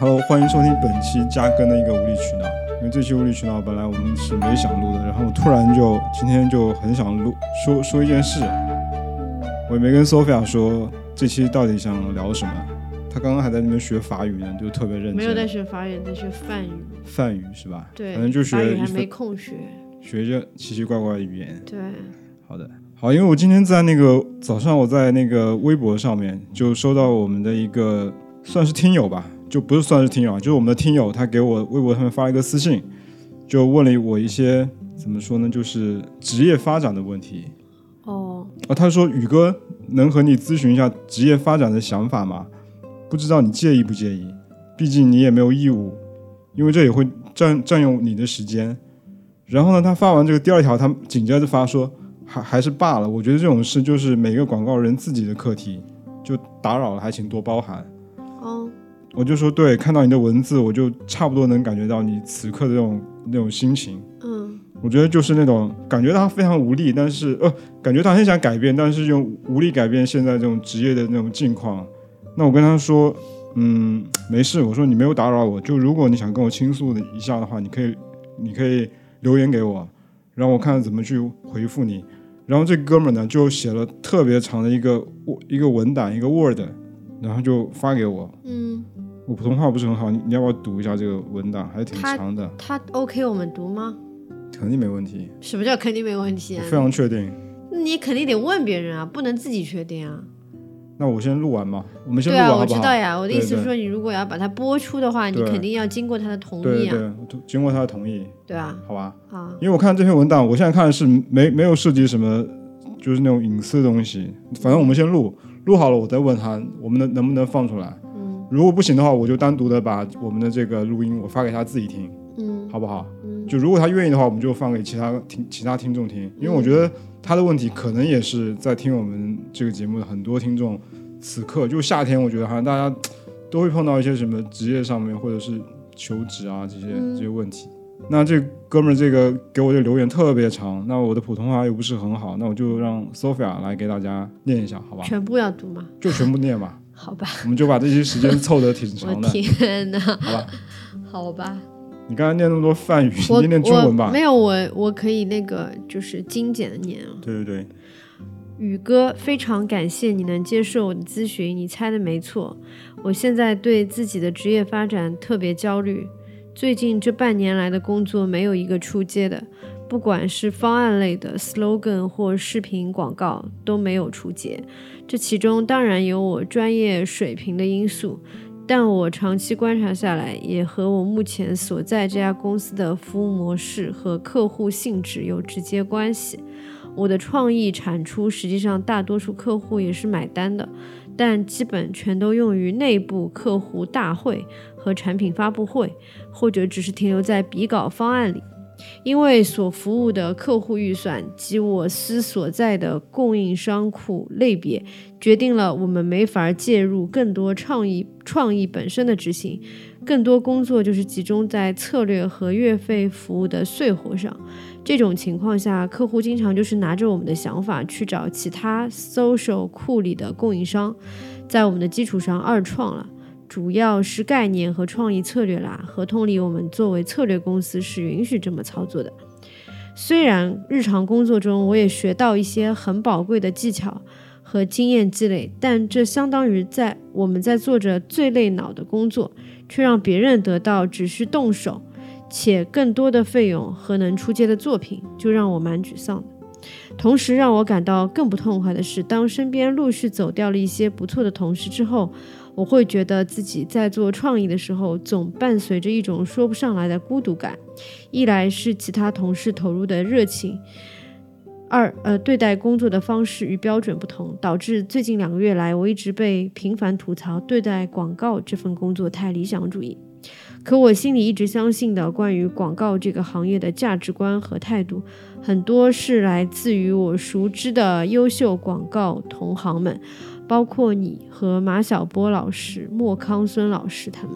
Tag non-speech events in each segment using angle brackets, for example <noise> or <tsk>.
Hello，欢迎收听本期加更的一个无理取闹。因为这期无理取闹本来我们是没想录的，然后突然就今天就很想录说说一件事。我也没跟 Sophia 说这期到底想聊什么，她刚刚还在那边学法语呢，就特别认真。没有在学法语，在学梵语。梵语是吧？对，反正就学还没空学。学着奇奇怪怪的语言。对，好的，好，因为我今天在那个早上，我在那个微博上面就收到我们的一个算是听友吧，就不是算是听友啊，就是我们的听友，他给我微博上面发了一个私信，就问了我一些怎么说呢，就是职业发展的问题。哦，啊，他说宇哥能和你咨询一下职业发展的想法吗？不知道你介意不介意？毕竟你也没有义务，因为这也会占占用你的时间。然后呢，他发完这个第二条，他紧接着发说还还是罢了。我觉得这种事就是每个广告人自己的课题，就打扰了还请多包涵。哦，我就说对，看到你的文字，我就差不多能感觉到你此刻的那种那种心情。嗯，我觉得就是那种感觉他非常无力，但是呃，感觉他很想改变，但是又无力改变现在这种职业的那种境况。那我跟他说，嗯，没事，我说你没有打扰我，就如果你想跟我倾诉的一下的话，你可以，你可以。留言给我，然后我看怎么去回复你。然后这哥们呢就写了特别长的一个一个文档，一个 Word，然后就发给我。嗯，我普通话不是很好，你你要不要读一下这个文档？还是挺长的。他 OK 我们读吗？肯定没问题。什么叫肯定没问题啊？非常确定。那你肯定得问别人啊，不能自己确定啊。那我先录完嘛，我们先录完好好？对啊，我知道呀。我的意思是说，你如果要把它播出的话，你肯定要经过他的同意啊。对对，经过他的同意。对啊。好吧。好。因为我看这篇文档，我现在看的是没没有涉及什么，就是那种隐私的东西。反正我们先录，录好了我再问他，我们能能不能放出来？嗯。如果不行的话，我就单独的把我们的这个录音我发给他自己听。嗯。好不好？嗯。就如果他愿意的话，我们就放给其他听其他听众听，因为我觉得他的问题可能也是在听我们这个节目的很多听众。此刻就夏天，我觉得好像大家都会碰到一些什么职业上面或者是求职啊这些这些问题。那这哥们儿这个给我的留言特别长，那我的普通话又不是很好，那我就让 Sophia 来给大家念一下，好吧？全部要读吗？就全部念吧。<laughs> 好吧。我们就把这些时间凑得挺长的。<laughs> 天哪！好吧。<laughs> 好吧。你刚才念那么多梵语，你念中文吧。没有，我我可以那个就是精简的念啊。对对对。宇哥，非常感谢你能接受我的咨询。你猜的没错，我现在对自己的职业发展特别焦虑。最近这半年来的工作没有一个出街的，不管是方案类的 slogan 或视频广告都没有出街。这其中当然有我专业水平的因素，但我长期观察下来，也和我目前所在这家公司的服务模式和客户性质有直接关系。我的创意产出，实际上大多数客户也是买单的，但基本全都用于内部客户大会和产品发布会，或者只是停留在比稿方案里。因为所服务的客户预算及我司所在的供应商库类别，决定了我们没法介入更多创意创意本身的执行，更多工作就是集中在策略和月费服务的碎活上。这种情况下，客户经常就是拿着我们的想法去找其他 social 库里的供应商，在我们的基础上二创了，主要是概念和创意策略啦。合同里我们作为策略公司是允许这么操作的。虽然日常工作中我也学到一些很宝贵的技巧和经验积累，但这相当于在我们在做着最累脑的工作，却让别人得到只需动手。且更多的费用和能出街的作品，就让我蛮沮丧的。同时让我感到更不痛快的是，当身边陆续走掉了一些不错的同事之后，我会觉得自己在做创意的时候，总伴随着一种说不上来的孤独感。一来是其他同事投入的热情，二呃对待工作的方式与标准不同，导致最近两个月来，我一直被频繁吐槽对待广告这份工作太理想主义。可我心里一直相信的关于广告这个行业的价值观和态度，很多是来自于我熟知的优秀广告同行们，包括你和马晓波老师、莫康孙老师他们。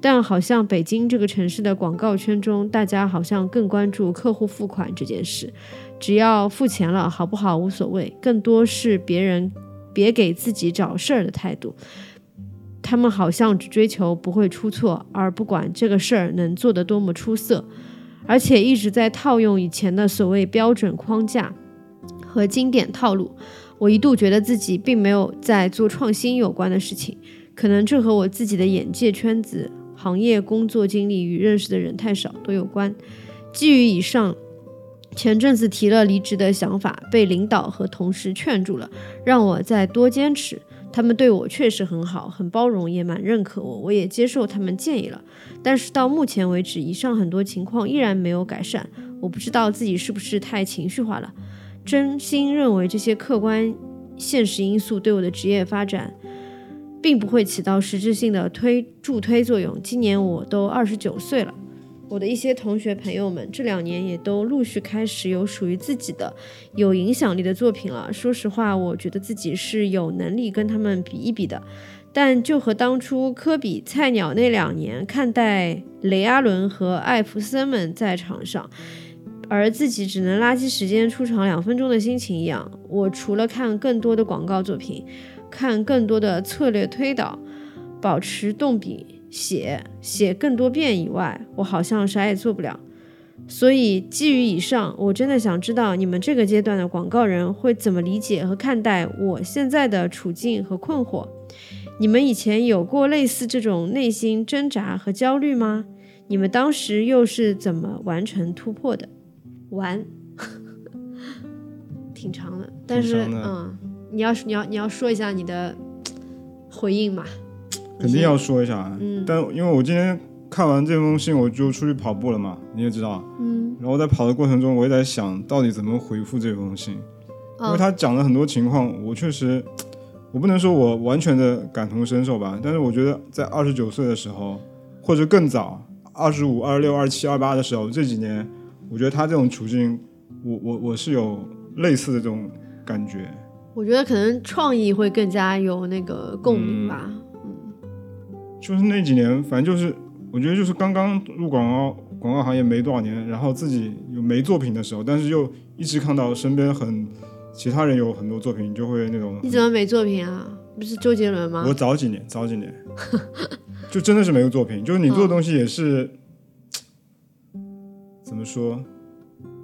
但好像北京这个城市的广告圈中，大家好像更关注客户付款这件事，只要付钱了，好不好无所谓，更多是别人别给自己找事儿的态度。他们好像只追求不会出错，而不管这个事儿能做得多么出色，而且一直在套用以前的所谓标准框架和经典套路。我一度觉得自己并没有在做创新有关的事情，可能这和我自己的眼界圈子、行业工作经历与认识的人太少都有关。基于以上，前阵子提了离职的想法，被领导和同事劝住了，让我再多坚持。他们对我确实很好，很包容，也蛮认可我，我也接受他们建议了。但是到目前为止，以上很多情况依然没有改善。我不知道自己是不是太情绪化了。真心认为这些客观现实因素对我的职业发展，并不会起到实质性的推助推作用。今年我都二十九岁了。我的一些同学朋友们这两年也都陆续开始有属于自己的有影响力的作品了。说实话，我觉得自己是有能力跟他们比一比的。但就和当初科比菜鸟那两年看待雷阿伦和艾弗森们在场上，而自己只能垃圾时间出场两分钟的心情一样，我除了看更多的广告作品，看更多的策略推导，保持动笔。写写更多遍以外，我好像啥也做不了。所以基于以上，我真的想知道你们这个阶段的广告人会怎么理解和看待我现在的处境和困惑。你们以前有过类似这种内心挣扎和焦虑吗？你们当时又是怎么完成突破的？完，<laughs> 挺长的，但是嗯，你要你要你要说一下你的回应嘛。肯定要说一下，嗯，但因为我今天看完这封信，我就出去跑步了嘛，你也知道，嗯，然后在跑的过程中，我也在想到底怎么回复这封信，因为他讲了很多情况，我确实，我不能说我完全的感同身受吧，但是我觉得在二十九岁的时候，或者更早，二十五、二十六、二十七、二八的时候，这几年，我觉得他这种处境，我我我是有类似的这种感觉。我觉得可能创意会更加有那个共鸣吧。嗯就是那几年，反正就是，我觉得就是刚刚入广告广告行业没多少年，然后自己有没作品的时候，但是又一直看到身边很其他人有很多作品，就会那种。你怎么没作品啊？不是周杰伦吗？我早几年，早几年，<laughs> 就真的是没有作品。就是你做的东西也是，怎么说，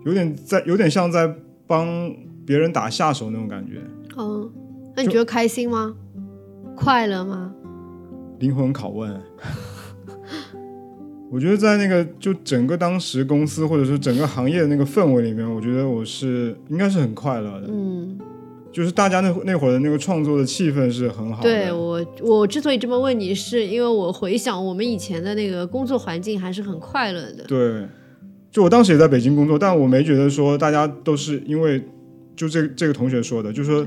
有点在，有点像在帮别人打下手那种感觉。哦，那你觉得开心吗？快乐吗？灵魂拷问，我觉得在那个就整个当时公司或者是整个行业的那个氛围里面，我觉得我是应该是很快乐的。嗯，就是大家那那会儿的那个创作的气氛是很好的。对我，我之所以这么问你，是因为我回想我们以前的那个工作环境还是很快乐的。对，就我当时也在北京工作，但我没觉得说大家都是因为就这这个同学说的，就说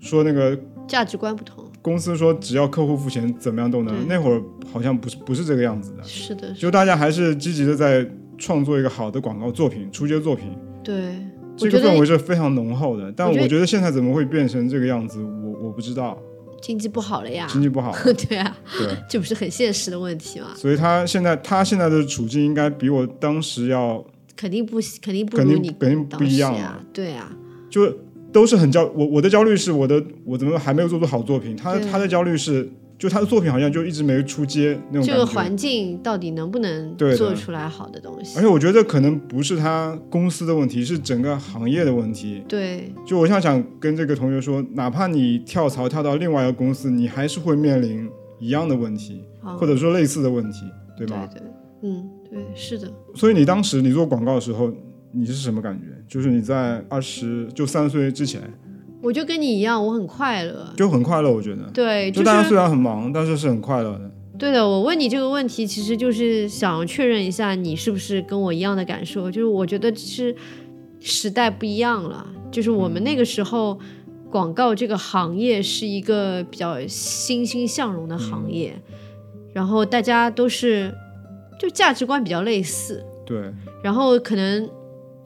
说那个价值观不同。公司说只要客户付钱，怎么样都能。那会儿好像不是不是这个样子的。是的，就大家还是积极的在创作一个好的广告作品、出街作品。对，这个氛围是非常浓厚的。但我觉得现在怎么会变成这个样子，我我不知道。经济不好了呀。经济不好。<laughs> 对啊。对。这不是很现实的问题吗？所以他现在他现在的处境应该比我当时要肯定不肯定不肯定肯定不一样啊。对啊。就。都是很焦，我我的焦虑是我的我怎么还没有做出好作品？他他的焦虑是，就他的作品好像就一直没出街那种。这个环境到底能不能做出来好的东西？而且我觉得可能不是他公司的问题，是整个行业的问题。对。就我想想跟这个同学说，哪怕你跳槽跳到另外一个公司，你还是会面临一样的问题，或者说类似的问题，对吧？对对，嗯，对，是的。所以你当时你做广告的时候。你是什么感觉？就是你在二十就三十岁之前，我就跟你一样，我很快乐，就很快乐。我觉得，对，就大家虽然很忙，但是是很快乐的。对的，我问你这个问题，其实就是想确认一下你是不是跟我一样的感受。就是我觉得是时代不一样了，就是我们那个时候广告这个行业是一个比较欣欣向荣的行业，然后大家都是就价值观比较类似，对，然后可能。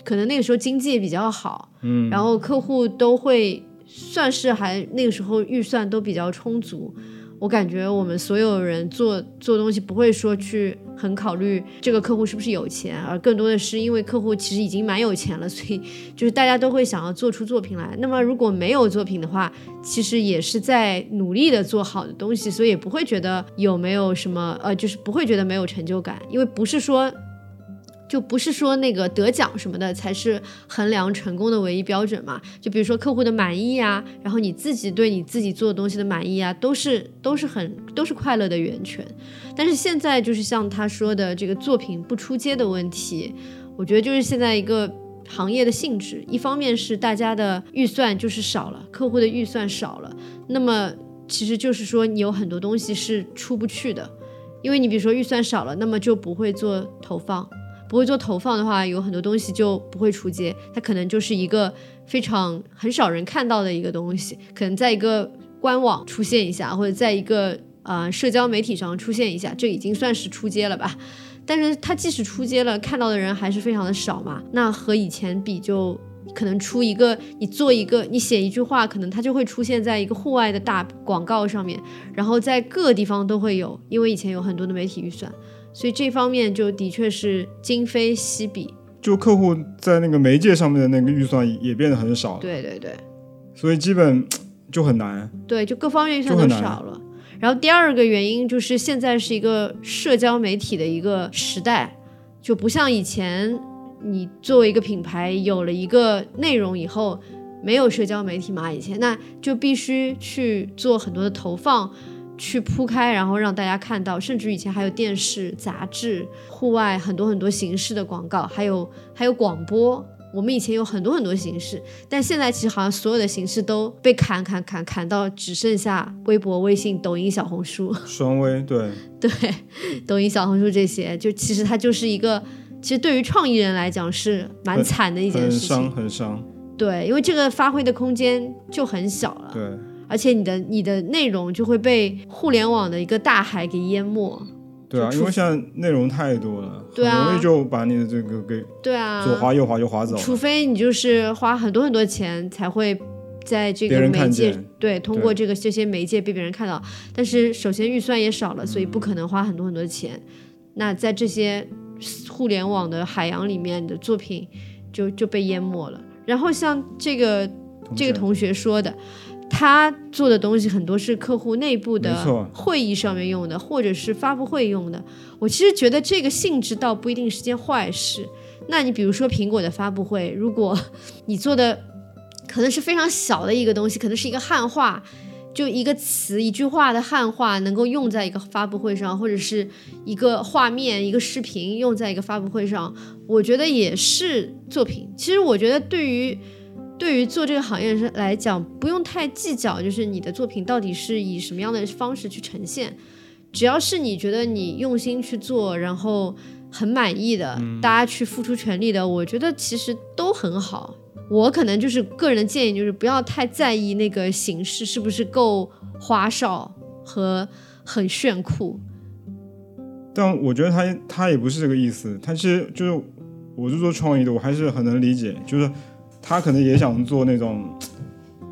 可能那个时候经济也比较好，嗯，然后客户都会算是还那个时候预算都比较充足，我感觉我们所有人做做东西不会说去很考虑这个客户是不是有钱，而更多的是因为客户其实已经蛮有钱了，所以就是大家都会想要做出作品来。那么如果没有作品的话，其实也是在努力的做好的东西，所以也不会觉得有没有什么呃，就是不会觉得没有成就感，因为不是说。就不是说那个得奖什么的才是衡量成功的唯一标准嘛？就比如说客户的满意啊，然后你自己对你自己做的东西的满意啊，都是都是很都是快乐的源泉。但是现在就是像他说的这个作品不出街的问题，我觉得就是现在一个行业的性质，一方面是大家的预算就是少了，客户的预算少了，那么其实就是说你有很多东西是出不去的，因为你比如说预算少了，那么就不会做投放。不会做投放的话，有很多东西就不会出街，它可能就是一个非常很少人看到的一个东西，可能在一个官网出现一下，或者在一个呃社交媒体上出现一下，这已经算是出街了吧。但是它即使出街了，看到的人还是非常的少嘛。那和以前比，就可能出一个，你做一个，你写一句话，可能它就会出现在一个户外的大广告上面，然后在各个地方都会有，因为以前有很多的媒体预算。所以这方面就的确是今非昔比，就客户在那个媒介上面的那个预算也变得很少，对对对，所以基本 <tsk> 就很难，对，就各方面预算都少了。然后第二个原因就是现在是一个社交媒体的一个时代，就不像以前，你作为一个品牌有了一个内容以后，没有社交媒体嘛，以前那就必须去做很多的投放。去铺开，然后让大家看到，甚至以前还有电视、杂志、户外很多很多形式的广告，还有还有广播。我们以前有很多很多形式，但现在其实好像所有的形式都被砍砍砍砍到只剩下微博、微信、抖音、小红书。<laughs> 双微对对，抖音、小红书这些，就其实它就是一个，其实对于创意人来讲是蛮惨的一件事情，很伤很伤。对，因为这个发挥的空间就很小了。对。而且你的你的内容就会被互联网的一个大海给淹没。对啊，因为现在内容太多了，很容易就把你的这个给对啊左滑右滑就滑走。除非你就是花很多很多钱才会在这个媒介对通过这个这些媒介被别人看到，但是首先预算也少了，所以不可能花很多很多钱。那在这些互联网的海洋里面你的作品就就被淹没了。然后像这个这个同学说的。他做的东西很多是客户内部的会议上面用的，或者是发布会用的。我其实觉得这个性质倒不一定是件坏事。那你比如说苹果的发布会，如果你做的可能是非常小的一个东西，可能是一个汉化，就一个词、一句话的汉化，能够用在一个发布会上，或者是一个画面、一个视频用在一个发布会上，我觉得也是作品。其实我觉得对于。对于做这个行业来讲，不用太计较，就是你的作品到底是以什么样的方式去呈现，只要是你觉得你用心去做，然后很满意的，大家去付出全力的，我觉得其实都很好。我可能就是个人的建议，就是不要太在意那个形式是不是够花哨和很炫酷。但我觉得他他也不是这个意思，他其实就是我是做创意的，我还是很能理解，就是。他可能也想做那种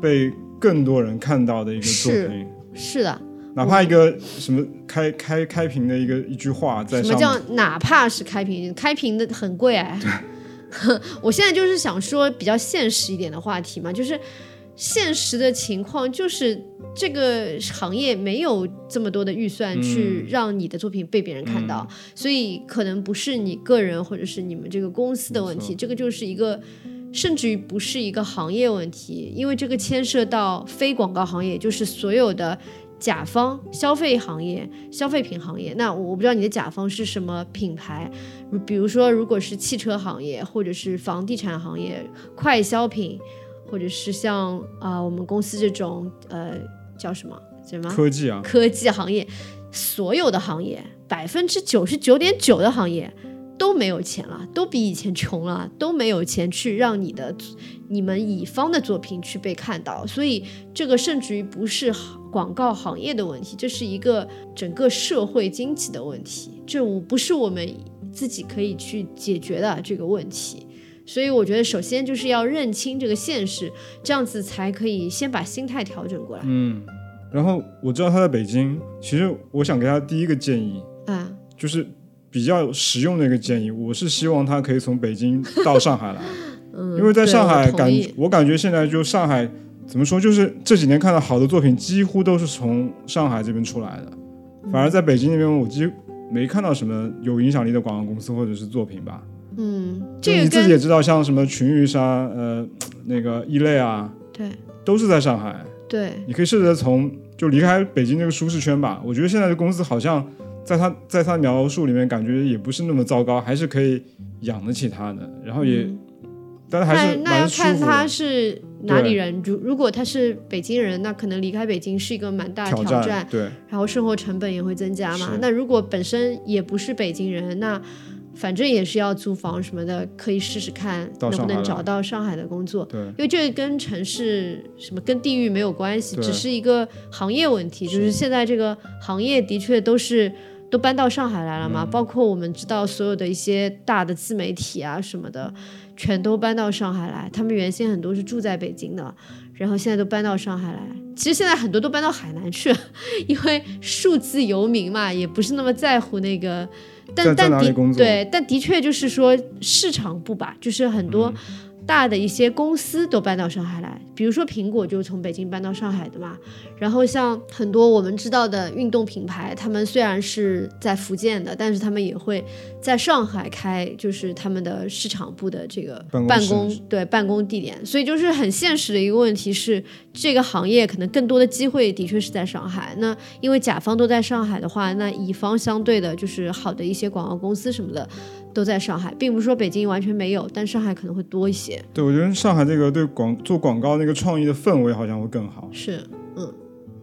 被更多人看到的一个作品，是的，哪怕一个什么开开开屏的一个一句话在什么叫哪怕是开屏，开屏的很贵哎。<laughs> 我现在就是想说比较现实一点的话题嘛，就是现实的情况就是这个行业没有这么多的预算去让你的作品被别人看到，所以可能不是你个人或者是你们这个公司的问题，这个就是一个。甚至于不是一个行业问题，因为这个牵涉到非广告行业，就是所有的甲方、消费行业、消费品行业。那我不知道你的甲方是什么品牌，比如说如果是汽车行业，或者是房地产行业、快消品，或者是像啊我们公司这种呃叫什么什么科技啊科技行业，所有的行业百分之九十九点九的行业。都没有钱了，都比以前穷了，都没有钱去让你的、你们乙方的作品去被看到，所以这个甚至于不是广告行业的问题，这是一个整个社会经济的问题，这不是我们自己可以去解决的这个问题。所以我觉得，首先就是要认清这个现实，这样子才可以先把心态调整过来。嗯，然后我知道他在北京，其实我想给他第一个建议，啊，就是比较实用的一个建议，我是希望他可以从北京 <laughs> 到上海来，嗯，因为在上海感我我感觉现在就上海怎么说，就是这几年看到好的作品几乎都是从上海这边出来的，反而在北京那边我几乎没看到什么有影响力的广告公司或者是作品吧。嗯，就这个你自己也知道，像什么群玉沙、呃那个异类啊，对都是在上海。对你可以试着从就离开北京这个舒适圈吧。我觉得现在的公司好像在他在他描述里面感觉也不是那么糟糕，还是可以养得起他的，然后也，嗯但是还是那要蛮舒服看他。是哪里人。如如果他是北京人，那可能离开北京是一个蛮大的挑挑战对，然后生活成本也会增加嘛是。那如果本身也不是北京人，那反正也是要租房什么的，可以试试看能不能找到上海的工作。对因为这个跟城市什么跟地域没有关系，只是一个行业问题。就是现在这个行业的确都是都搬到上海来了嘛，嗯包括我们知道所有的一些大的自媒体啊什么的，全都搬到上海来。他们原先很多是住在北京的，然后现在都搬到上海来。其实现在很多都搬到海南去了，<laughs> 因为数字游民嘛，也不是那么在乎那个。但但的哪里工作对，但的确就是说市场部吧，就是很多嗯大的一些公司都搬到上海来，比如说苹果就是从北京搬到上海的嘛。然后像很多我们知道的运动品牌，他们虽然是在福建的，但是他们也会在上海开，就是他们的市场部的这个办公办公对办公地点。所以就是很现实的一个问题是，这个行业可能更多的机会的确是在上海。那因为甲方都在上海的话，那乙方相对的就是好的一些广告公司什么的都在上海，并不是说北京完全没有，但上海可能会多一些。对，我觉得上海这个对广做广告那个创意的氛围好像会更好。是，嗯，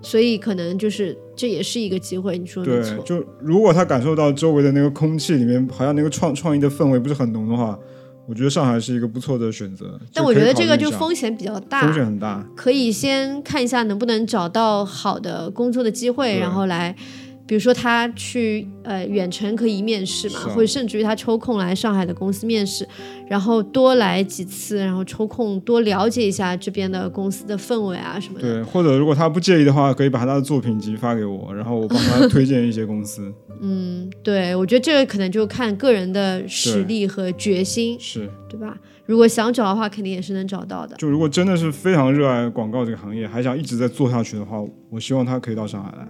所以可能就是这也是一个机会，你说对，错。就如果他感受到周围的那个空气里面好像那个创创意的氛围不是很浓的话，我觉得上海是一个不错的选择。但我觉得这个就风风险比较大，风险很大。可以先看一下能不能找到好的工作的机会，然后来，比如说他去呃远程可以面试嘛，或者甚至于他抽空来上海的公司面试，然后多来几次，然后抽空多了解一下这边的公司的氛围啊什么的。对，或者如果他不介意的话，可以把他的作品集发给我，然后我帮他推荐一些公司。嗯，对，我觉得这个可能就看个人的实力和决心，是，对吧？如果想找的话，肯定也是能找到的。就如果真的是非常热爱广告这个行业，还想一直在做下去的话，我希望他可以到上海来。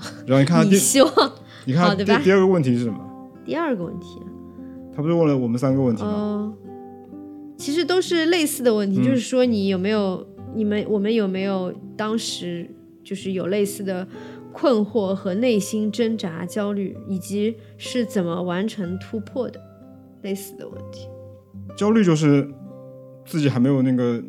哦，然后你看他你第，希望你看第第二个问题是什么？第二个问题啊，他不是问了我们三个问题吗？哦，其实都是类似的问题，嗯就是说你有没有，你们我们有没有当时就是有类似的困惑和内心挣扎、焦虑，以及是怎么完成突破的，类似的问题。焦虑就是自己还没有那个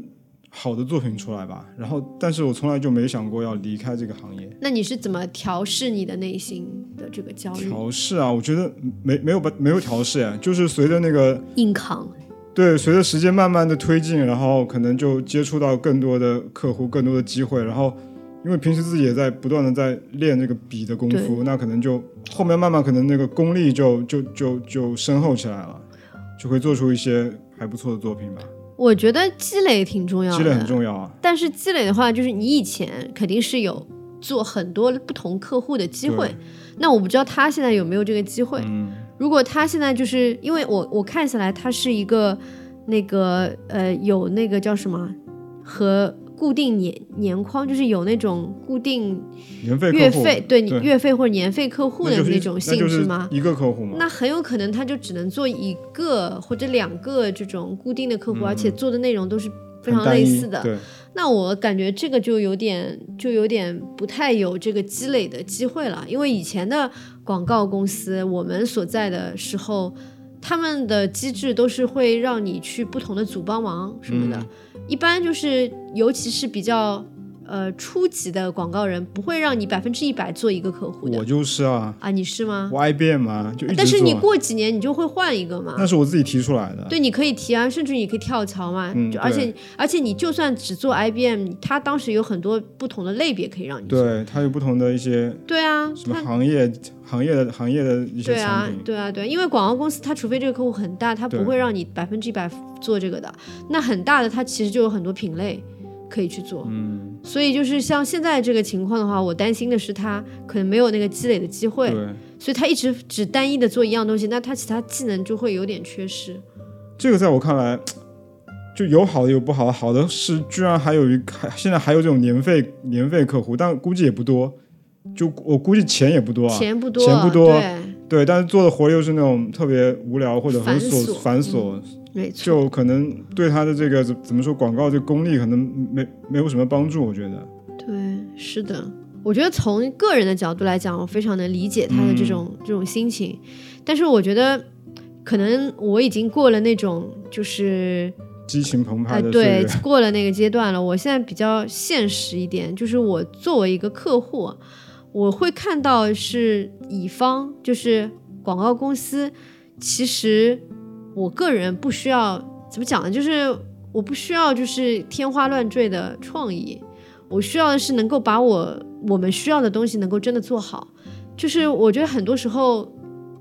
好的作品出来吧。然后，但是我从来就没想过要离开这个行业。那你是怎么调试你的内心的这个焦虑？调试啊，我觉得没没有把没有调试哎，就是随着那个硬扛，对，随着时间慢慢的推进，然后可能就接触到更多的客户，更多的机会，然后因为平时自己也在不断的在练这个笔的功夫，那可能就后面慢慢可能那个功力就就就就深厚起来了，就会做出一些还不错的作品吧。我觉得积累挺重要的，积累很重要啊，但是积累的话，就是你以前肯定是有做很多不同客户的机会，那我不知道他现在有没有这个机会。嗯，如果他现在就是因为我我看下来，他是一个那个呃有那个叫什么和固定年年框，就是有那种固定年费月费，对月费或者年费客户的那种那就是性质吗？一个客户吗，那很有可能他就只能做一个或者两个这种固定的客户，嗯。而且做的内容都是非常类似的。那我感觉这个就有点就有点不太有这个积累的机会了，因为以前的广告公司，我们所在的时候，他们的机制都是会让你去不同的组帮忙什么的，嗯一般就是尤其是比较呃初级的广告人，不会让你百分之一百做一个客户的我就是啊，啊，你是吗？我 IBM 嘛，就但是你过几年你就会换一个嘛。那是我自己提出来的，对，你可以提啊，甚至你可以跳槽嘛。嗯就而且而且你就算只做 IBM，它当时有很多不同的类别可以让你做。对，它有不同的一些对啊，什么行业行业的行业的一些对啊对啊，对，因为广告公司它除非这个客户很大，它不会让你百分之一百做这个的。那很大的它其实就有很多品类，可以去做。嗯，所以就是像现在这个情况的话，我担心的是他可能没有那个积累的机会，对，所以他一直只单一的做一样东西，那他其他技能就会有点缺失。这个在我看来，就有好的有不好的，好的是居然还有一还现在还有这种年费年费客户，但估计也不多，就我估计钱也不多啊，钱不多，钱不多对，对，但是做的活又是那种特别无聊或者很繁琐繁琐，没错。就可能对他的这个怎怎么说广告这个功力可能没没有什么帮助，我觉得。对，是的，我觉得从个人的角度来讲，我非常能理解他的这种、这种心情，但是我觉得可能我已经过了那种就是激情澎湃哎，的岁对，，过了那个阶段了。我现在比较现实一点，就是我作为一个客户，我会看到是乙方，就是广告公司，其实我个人不需要怎么讲呢？就是我不需要就是天花乱坠的创意，我需要的是能够把我我们需要的东西能够真的做好。就是我觉得很多时候，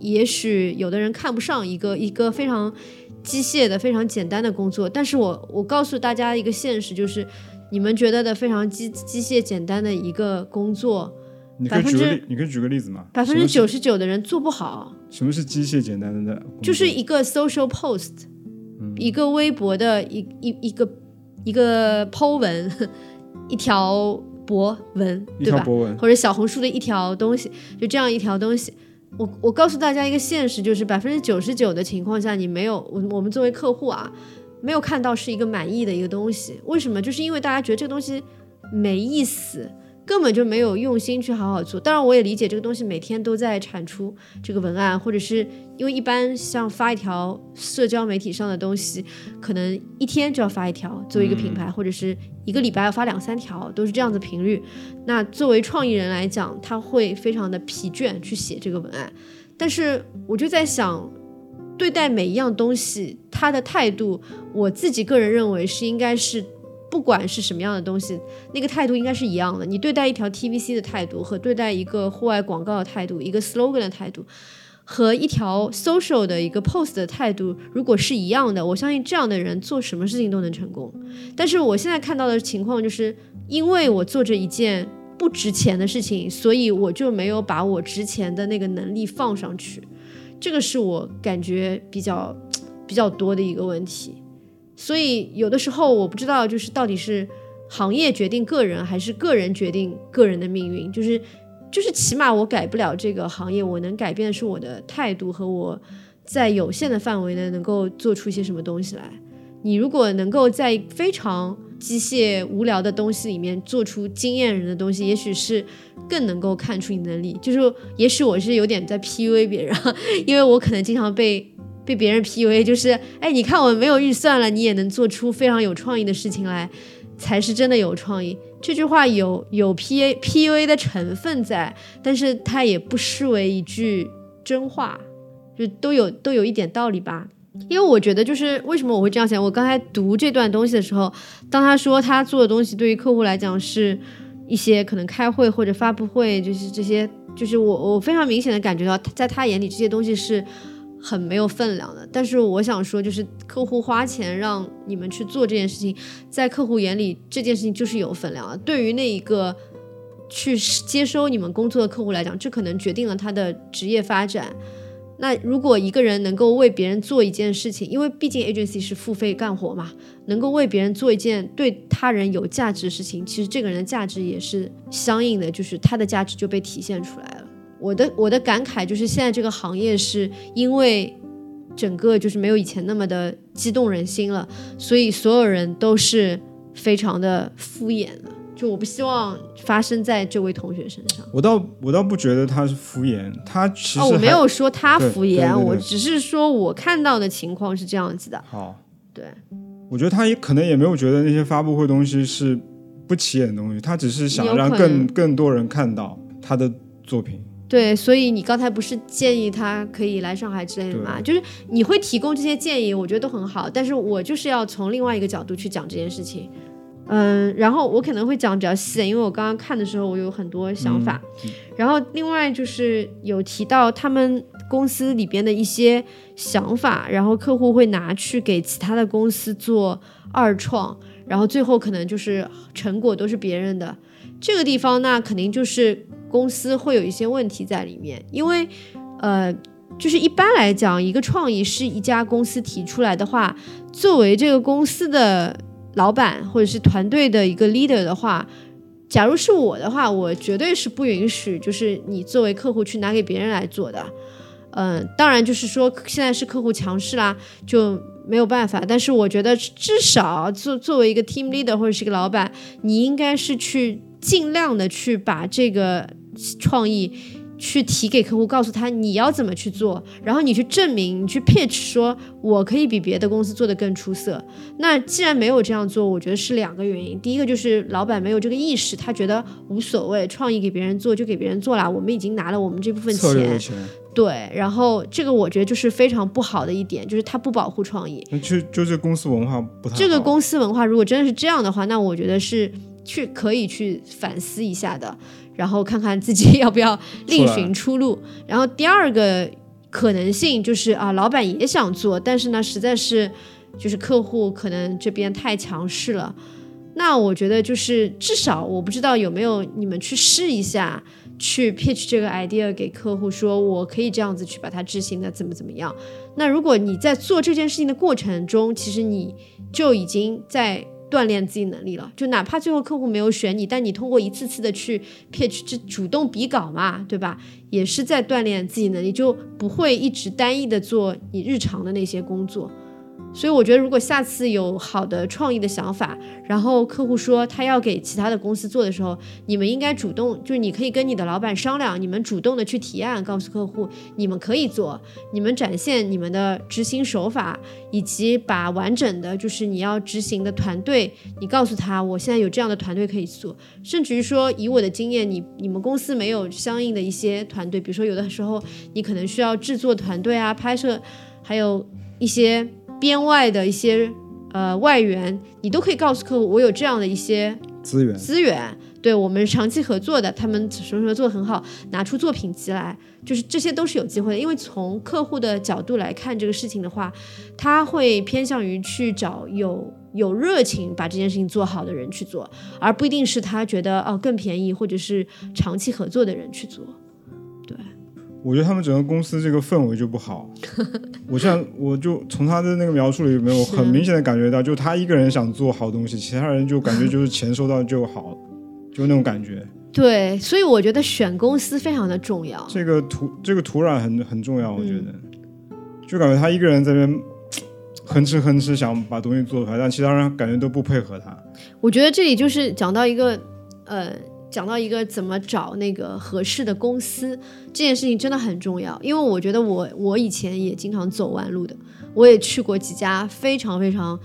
也许有的人看不上一个一个非常机械的、非常简单的工作，但是我我告诉大家一个现实，就是你们觉得的非常机机械简单的一个工作，你可以举个例，你可以举个例子吗？百分之九十九的人做不好。什么是机械简单的？就是一个 social post，、一个微博的一一一个一个 po 文，一条博文，一对吧？条博文，或者小红书的一条东西，就这样一条东西。我我告诉大家一个现实，就是百分之九十九的情况下，你没有我我们作为客户啊，没有看到是一个满意的一个东西。为什么？就是因为大家觉得这个东西没意思，根本就没有用心去好好做。当然，我也理解这个东西每天都在产出这个文案，或者是因为一般像发一条社交媒体上的东西，可能一天就要发一条，作为一个品牌，或者是一个礼拜要发两三条，都是这样子频率。那作为创意人来讲，他会非常的疲倦去写这个文案。但是我就在想，对待每一样东西，他的态度，我自己个人认为是应该是，不管是什么样的东西，那个态度应该是一样的。你对待一条 TVC 的态度和对待一个户外广告的态度，一个 slogan 的态度。和一条 social 的一个 post 的态度，如果是一样的，我相信这样的人做什么事情都能成功。但是我现在看到的情况就是，因为我做着一件不值钱的事情，所以我就没有把我值钱的那个能力放上去，这个是我感觉比较比较多的一个问题。所以有的时候我不知道，就是到底是行业决定个人，还是个人决定个人的命运，就是。就是起码我改不了这个行业，我能改变的是我的态度和我在有限的范围内能够做出一些什么东西来。你如果能够在非常机械无聊的东西里面做出惊艳人的东西，也许是更能够看出你能力。就是也许我是有点在 PUA 别人，<laughs> 因为我可能经常被被别人 PUA，就是哎，你看我没有预算了，你也能做出非常有创意的事情来，才是真的有创意。这句话有有 P A P U A 的成分在，但是它也不失为一句真话，就都有都有一点道理吧。因为我觉得，就是为什么我会这样想？我刚才读这段东西的时候，当他说他做的东西对于客户来讲是一些可能开会或者发布会，就是这些，就是我我非常明显的感觉到，在他眼里这些东西是很没有分量的。但是我想说，就是客户花钱让你们去做这件事情，在客户眼里这件事情就是有分量的。对于那一个去接收你们工作的客户来讲，这可能决定了他的职业发展。那如果一个人能够为别人做一件事情，因为毕竟 agency 是付费干活嘛，能够为别人做一件对他人有价值的事情，其实这个人的价值也是相应的，就是他的价值就被体现出来了。我的我的感慨就是，现在这个行业是因为整个就是没有以前那么的激动人心了，所以所有人都是非常的敷衍的。就我不希望发生在这位同学身上。我倒我倒不觉得他是敷衍，他其实哦，我没有说他敷衍，我只是说我看到的情况是这样子的。好。对，我觉得他也可能也没有觉得那些发布会东西是不起眼的东西，他只是想让更更多人看到他的作品。对，所以你刚才不是建议他可以来上海之类的吗？就是你会提供这些建议，我觉得都很好，但是我就是要从另外一个角度去讲这件事情。嗯，然后我可能会讲比较细，因为我刚刚看的时候我有很多想法。然后另外就是有提到他们公司里边的一些想法，然后客户会拿去给其他的公司做二创。然后最后可能就是成果都是别人的。这个地方那肯定就是公司会有一些问题在里面，因为呃，就是一般来讲，一个创意是一家公司提出来的话，作为这个公司的老板或者是团队的一个 leader 的话。假如是我的话，我绝对是不允许，就是你作为客户去拿给别人来做的。嗯，当然就是说现在是客户强势啦，就没有办法。但是我觉得至少作作为一个 team leader 或者是一个老板，你应该是去尽量的去把这个创意。去提给客户，告诉他你要怎么去做，然后你去证明，你去 pitch 说我可以比别的公司做得更出色。那既然没有这样做，我觉得是两个原因。第一个就是老板没有这个意识，他觉得无所谓，创意给别人做就给别人做啦，我们已经拿了我们这部分钱。对，然后这个我觉得就是非常不好的一点，就是他不保护创意。就就这公司文化不太。这个公司文化如果真的是这样的话，那我觉得是去可以去反思一下的。然后看看自己要不要另寻出路。然后第二个可能性就是啊，老板也想做，但是呢，实在是就是客户可能这边太强势了。那我觉得就是至少我不知道有没有你们去试一下，去 pitch 这个 idea 给客户，说我可以这样子去把它执行的怎么怎么样。那如果你在做这件事情的过程中，其实你就已经在。锻炼自己能力了，就哪怕最后客户没有选你，但你通过一次次的去 pitch，这主动比稿嘛，对吧？也是在锻炼自己能力，就不会一直单一的做你日常的那些工作。所以我觉得，如果下次有好的创意的想法，然后客户说他要给其他的公司做的时候，你们应该主动，就是你可以跟你的老板商量，你们主动的去提案，告诉客户你们可以做，你们展现你们的执行手法，以及把完整的就是你要执行的团队，你告诉他，我现在有这样的团队可以做，甚至于说，以我的经验，你你们公司没有相应的一些团队，比如说有的时候你可能需要制作团队啊，拍摄，还有一些。编外的一些呃外援，你都可以告诉客户，我有这样的一些资源资源，对我们长期合作的，他们什么什么做的很好，拿出作品集来，就是这些都是有机会的。因为从客户的角度来看这个事情的话，他会偏向于去找有有热情把这件事情做好的人去做，而不一定是他觉得哦更便宜或者是长期合作的人去做。我觉得他们整个公司这个氛围就不好。<laughs> 我现在我就从他的那个描述里面，我很明显的感觉到，就他一个人想做好东西，其他人就感觉就是钱收到就好，<laughs> 就那种感觉。对，所以我觉得选公司非常的重要。这个土这个土壤很很重要，我觉得。就感觉他一个人在那边哼哧哼哧想把东西做出来，但其他人感觉都不配合他。我觉得这里就是讲到一个呃。讲到一个怎么找那个合适的公司这件事情真的很重要，因为我觉得我我以前也经常走弯路的，我也去过几家非常非常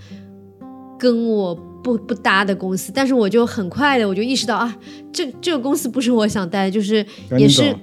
跟我不不搭的公司，但是我就很快的我就意识到啊，这这个公司不是我想待，就是也是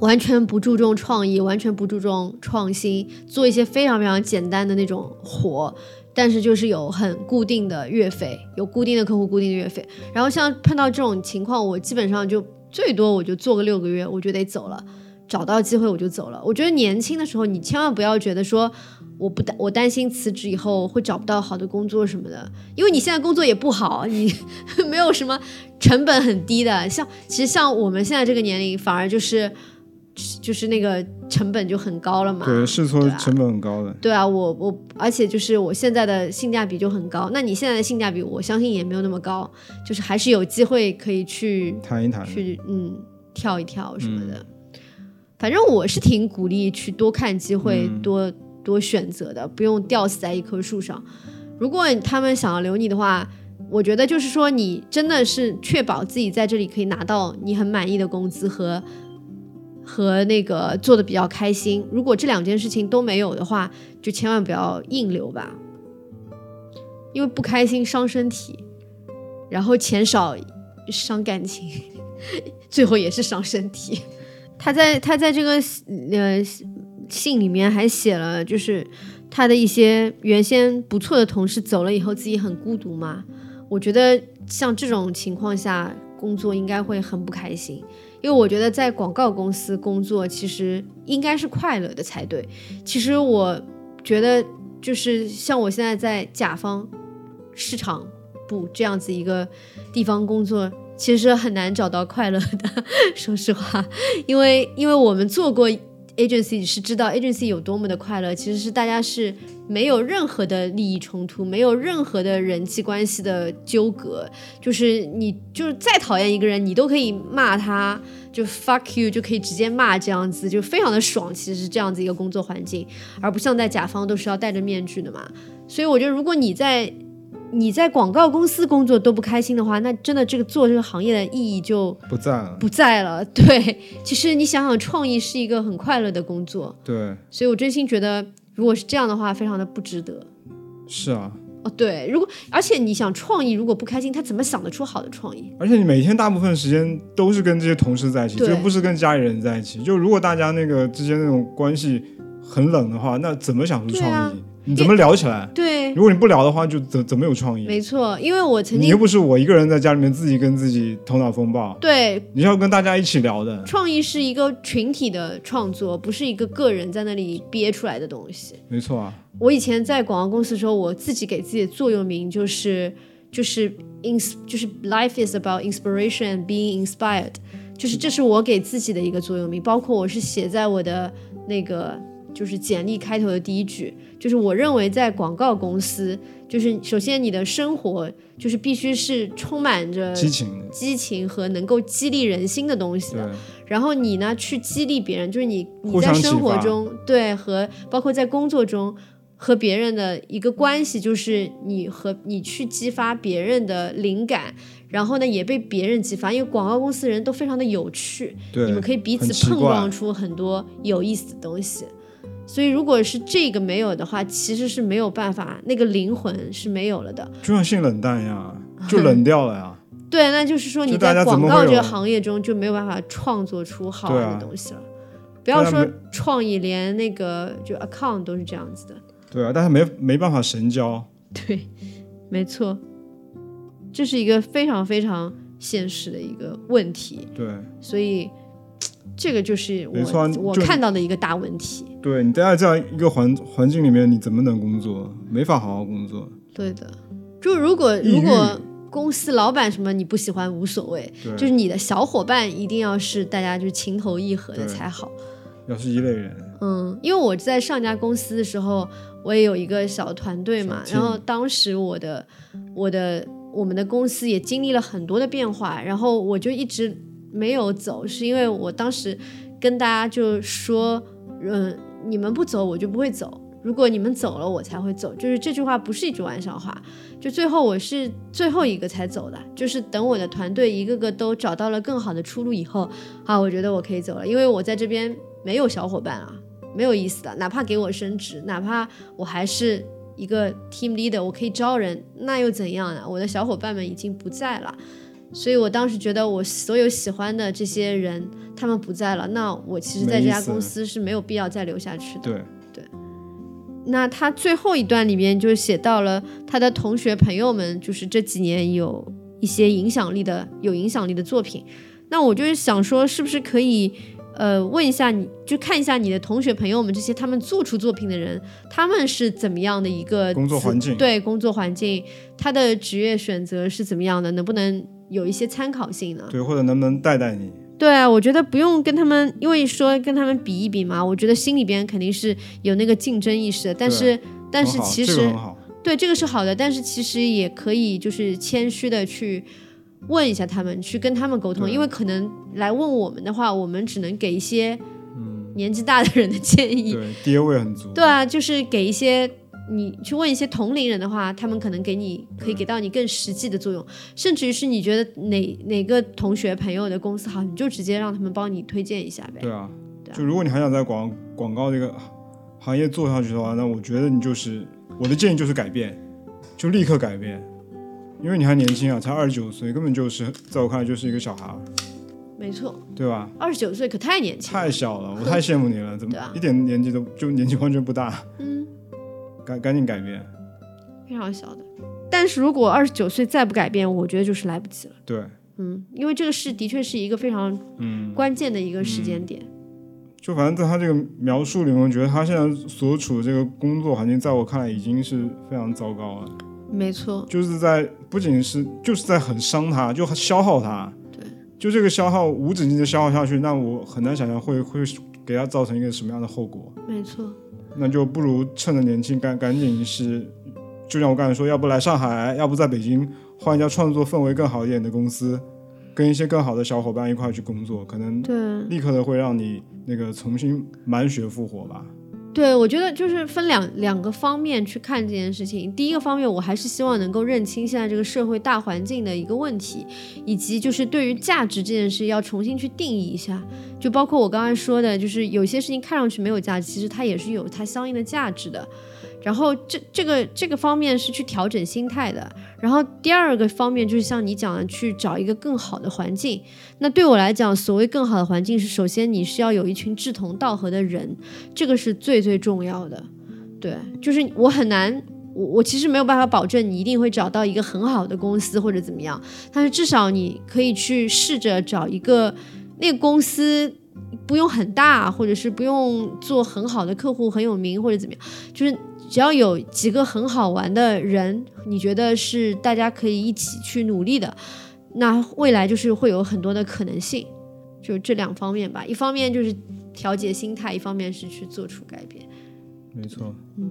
完全不注重创意，完全不注重创新，做一些非常非常简单的那种活。但是就是有很固定的月费，有固定的客户，固定的月费。然后像碰到这种情况，我基本上就最多我就做个六个月，我就得走了。找到机会我就走了。我觉得年轻的时候，你千万不要觉得说我不担我担心辞职以后会找不到好的工作什么的，因为你现在工作也不好，你 <laughs> 没有什么成本很低的。像其实像我们现在这个年龄，反而就是。就是那个成本就很高了嘛，对，试错成本很高的。对啊，我我而且就是我现在的性价比就很高，那你现在的性价比，我相信也没有那么高，就是还是有机会可以去谈一谈，去嗯跳一跳什么的。反正我是挺鼓励去多看机会，多多选择的，不用吊死在一棵树上。如果他们想要留你的话，我觉得就是说你真的是确保自己在这里可以拿到你很满意的工资和。和那个做的比较开心，如果这两件事情都没有的话，就千万不要硬留吧，因为不开心伤身体，然后钱少伤感情，<laughs> 最后也是伤身体。他在他在这个呃信里面还写了，就是他的一些原先不错的同事走了以后，自己很孤独嘛。我觉得像这种情况下工作应该会很不开心。因为我觉得在广告公司工作其实应该是快乐的才对。其实我觉得就是像我现在在甲方市场部这样子一个地方工作，其实很难找到快乐的。<laughs> 说实话，因为因为我们做过 agency 是知道 agency 有多么的快乐，其实是大家是没有任何的利益冲突，没有任何的人际关系的纠葛，就是你就是再讨厌一个人，你都可以骂他，就 fuck you 就可以直接骂这样子，就非常的爽。其实是这样子一个工作环境，而不像在甲方都是要戴着面具的嘛。所以我觉得，如果你在你在广告公司工作都不开心的话，那真的这个做这个行业的意义就不在了。不在了。<laughs> 对，其实你想想，创意是一个很快乐的工作，对，所以我真心觉得，如果是这样的话，非常的不值得。是啊，哦，对，如果而且你想创意，如果不开心，他怎么想得出好的创意？而且你每天大部分时间都是跟这些同事在一起，就不是跟家里人在一起。就如果大家那个之间那种关系很冷的话，那怎么想出创意？你怎么聊起来？对，如果你不聊的话，就怎怎么有创意？没错，因为我曾经你又不是我一个人在家里面自己跟自己头脑风暴，对你是要跟大家一起聊的。创意是一个群体的创作，不是一个个人在那里憋出来的东西。没错啊，我以前在广告公司的时候，我自己给自己的座右铭就是就是 ins 就是 life is about inspiration and being inspired，就是这是我给自己的一个座右铭，包括我是写在我的那个就是简历开头的第一句，就是我认为在广告公司，就是首先你的生活就是必须是充满着激情，激情和能够激励人心的东西对的。然后你呢，去激励别人，就是你你在生活中对和包括在工作中和别人的一个关系，就是你和你去激发别人的灵感，然后呢也被别人激发，因为广告公司人都非常的有趣，对，你们可以彼此碰撞出很多有意思的东西。所以，如果是这个没有的话，其实是没有办法，那个灵魂是没有了的。就像性冷淡一样，<laughs> 就冷掉了呀。对，那就是说你在广告这个行业中就没有办法创作出好玩的东西了。不要说创意，连那个就 account 都是这样子的。对啊，但是没没办法神交。对，没错，这是一个非常非常现实的一个问题。对所以，这个就是我我看到的一个大问题。对，你待在这样一个环环境里面，你怎么能工作？没法好好工作。对的，就如果如果公司老板什么你不喜欢无所谓，就是你的小伙伴一定要是大家就情投意合的才好。要是一类人，嗯，因为我在上家公司的时候，我也有一个小团队嘛，然后当时我的我的我们的公司也经历了很多的变化，然后我就一直没有走，是因为我当时跟大家就说，嗯，你们不走，我就不会走。如果你们走了，我才会走。就是这句话不是一句玩笑话。就最后我是最后一个才走的，就是等我的团队一个个都找到了更好的出路以后，啊，我觉得我可以走了，因为我在这边没有小伙伴啊，没有意思的。哪怕给我升职，哪怕我还是一个 team leader，我可以招人，那又怎样呢？我的小伙伴们已经不在了。所以我当时觉得，我所有喜欢的这些人，他们不在了，那我其实在这家公司是没有必要再留下去的。对那他最后一段里面就写到了他的同学朋友们，就是这几年有一些影响力的、有影响力的作品。那我就是想说，是不是可以呃问一下你，就看一下你的同学朋友们这些他们做出作品的人，他们是怎么样的一个工作环境对工作环境，他的职业选择是怎么样的，能不能有一些参考性的？对，或者能不能带带你？对啊，我觉得不用跟他们，因为说跟他们比一比嘛，我觉得心里边肯定是有那个竞争意识的。但是，但是其实、这个，对这个是好的，但是其实也可以就是谦虚的去问一下他们，去跟他们沟通，因为可能来问我们的话，我们只能给一些年纪大的人的建议。对，爹味很足。对啊，就是给一些你去问一些同龄人的话，他们可能给你可以给到你更实际的作用，甚至于是你觉得哪哪个同学朋友的公司好，你就直接让他们帮你推荐一下呗。对啊，对啊就如果你还想在广广告这个行业做下去的话，那我觉得你就是我的建议就是改变，就立刻改变，因为你还年轻啊，才二十九岁，根本就是在我看来就是一个小孩儿，没错，对吧？二十九岁可太年轻了。太小了，我太羡慕你了，怎么啊一点年纪都就年纪完全不大？嗯，赶赶紧改变，非常小的。但是如果二十九岁再不改变，我觉得就是来不及了。对，嗯，因为这个是的确是一个非常嗯，关键的一个时间点。就反正在他这个描述里面，我觉得他现在所处的这个工作环境，在我看来已经是非常糟糕了。没错，就是在不仅是就是在很伤他，就消耗他。对，就这个消耗无止境的消耗下去，那我很难想象会会给他造成一个什么样的后果。没错，那就不如趁着年轻，赶赶紧是，就像我刚才说，要不来上海，要不在北京换一家创作氛围更好一点的公司，跟一些更好的小伙伴一块去工作，可能对。立刻的会让你那个重新满血复活吧。对，我觉得就是分两两个方面去看这件事情。第一个方面，我还是希望能够认清现在这个社会大环境的一个问题，以及就是对于价值这件事要重新去定义一下。就包括我刚才说的，就是有些事情看上去没有价值，其实它也是有它相应的价值的。然后这这个这个方面是去调整心态的。然后第二个方面就是像你讲的，去找一个更好的环境。那对我来讲，所谓更好的环境是，首先你是要有一群志同道合的人，这个是最最重要的。对，就是我很难，我我其实没有办法保证你一定会找到一个很好的公司或者怎么样，但是至少你可以去试着找一个那个公司不用很大，或者是不用做很好的客户很有名或者怎么样，就是只要有几个很好玩的人，你觉得是大家可以一起去努力的。那未来就是会有很多的可能性，就这两方面吧。一方面就是调节心态，一方面是去做出改变。没错，嗯，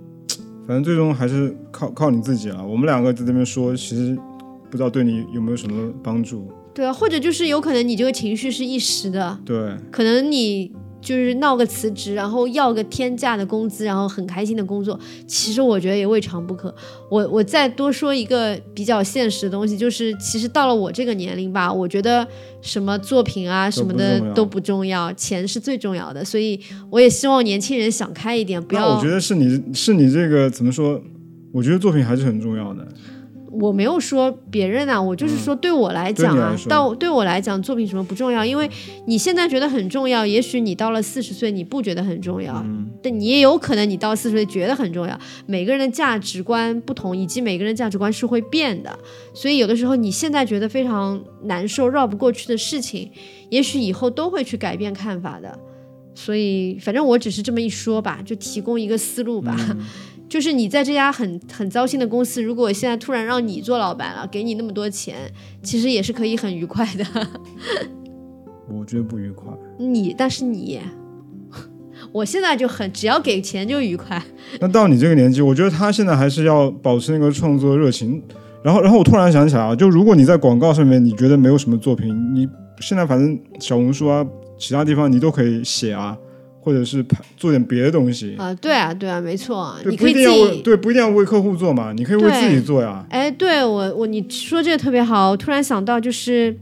反正最终还是靠靠你自己了。我们两个在这边说，其实不知道对你有没有什么帮助。对啊，或者就是有可能你这个情绪是一时的，对，可能你。就是闹个辞职，然后要个天价的工资，然后很开心的工作，其实我觉得也未尝不可。我我再多说一个比较现实的东西，就是其实到了我这个年龄吧，我觉得什么作品啊什么的都不重要，钱是最重要的。所以我也希望年轻人想开一点，不要。我觉得是你是你这个怎么说？我觉得作品还是很重要的。我没有说别人啊，我就是说对我来讲啊，到对我来讲，作品什么不重要？因为你现在觉得很重要，也许你到了四十岁你不觉得很重要，但你也有可能你到四十岁觉得很重要。每个人的价值观不同，以及每个人价值观是会变的，所以有的时候你现在觉得非常难受、绕不过去的事情，也许以后都会去改变看法的。所以反正我只是这么一说吧，就提供一个思路吧。<laughs> 就是你在这家很很糟心的公司，如果现在突然让你做老板了，给你那么多钱，其实也是可以很愉快的。<laughs> 我觉得不愉快。你，但是你，我现在就很，只要给钱就愉快。那到你这个年纪，我觉得他现在还是要保持那个创作热情。然后，然后我突然想起来啊，就如果你在广告上面你觉得没有什么作品，你现在反正小红书啊，其他地方你都可以写啊。或者是做点别的东西啊，对啊，对啊，没错，你可以自己对，不一定要为客户做嘛，你可以为自己做呀。哎，对我我你说这个特别好，我突然想到就是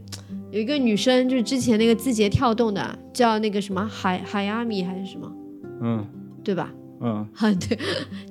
有一个女生，就是之前那个字节跳动的，叫那个什么海海阿米还是什么，嗯，对吧？嗯，<laughs> 对，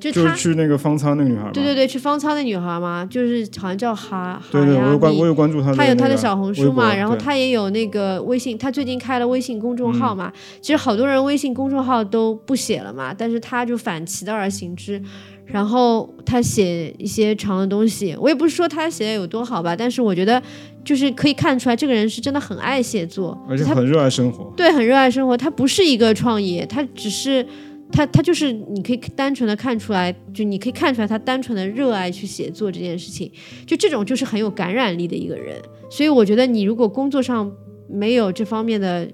就就是去那个方舱那个女孩，对对对，去方舱那女孩嘛，就是好像叫哈，对对，我有关我有关注她，她有她的小红书嘛，然后她也有那个微信，她最近开了微信公众号嘛，其实好多人微信公众号都不写了嘛，但是她就反其道而行之，然后她写一些长的东西，我也不是说她写的有多好吧，但是我觉得就是可以看出来这个人是真的很爱写作，而且很热爱生活，对，很热爱生活，他不是一个创业，他只是。他他就是你可以单纯的看出来，就你可以看出来他单纯的热爱去写作这件事情，就这种就是很有感染力的一个人。所以我觉得你如果工作上没有这方面的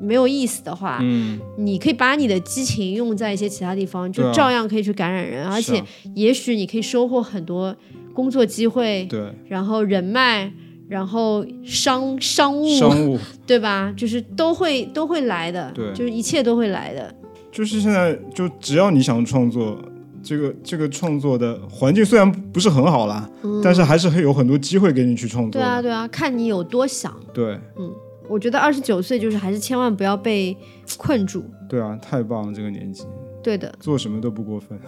没有意思的话，嗯，你可以把你的激情用在一些其他地方，就照样可以去感染人，而且也许你可以收获很多工作机会，对，然后人脉，然后商商务，商务，对吧？就是都会都会来的，对，就是一切都会来的。就是现在，就只要你想创作，这个这个创作的环境虽然不是很好啦，但是还是会有很多机会给你去创作。对啊，对啊，看你有多想。对，嗯，我觉得二十九岁就是还是千万不要被困住。对啊，太棒了，这个年纪。对的，做什么都不过分。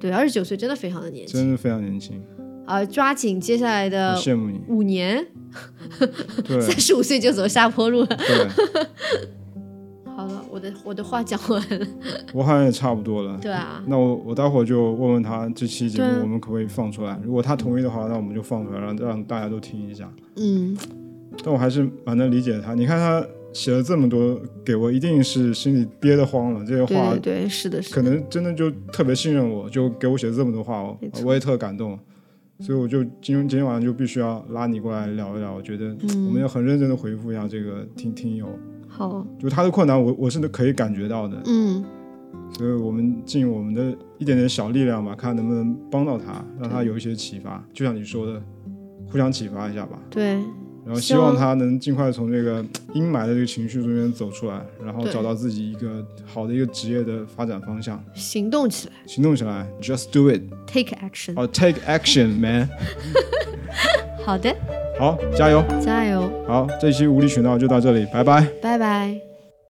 对，二十九岁真的非常的年轻，真的非常年轻。啊，抓紧接下来的羡慕你五年，对，三十五岁就走下坡路了。对。<laughs> 我的 <laughs> 我的话讲完了，我好像也差不多了。对啊，那我我待会儿就问问他这期节目我们可不可以放出来？如果他同意的话，那我们就放出来，让让大家都听一下。嗯，但我还是蛮能理解他。你看他写了这么多给我，一定是心里憋得慌了。这些话对是的，是可能真的就特别信任我，就给我写了这么多话，我也特感动。所以我就今天今天晚上就必须要拉你过来聊一聊，我觉得我们要很认真的回复一下这个听听友，好，就他的困难我我是可以感觉到的，嗯，所以我们尽我们的一点点小力量吧，看能不能帮到他，让他有一些启发，就像你说的，互相启发一下吧。对，然后希希望望他能尽快从这个阴霾的这个情绪中间走出来，然后找到自己一个好的一个职业的发展方向，行动起来行动起来，just do it，，take <laughs> action。哦、t a k e action man，<laughs> 好的，好，加油，加油，好，这一期无理取闹就到这里，拜拜。拜拜。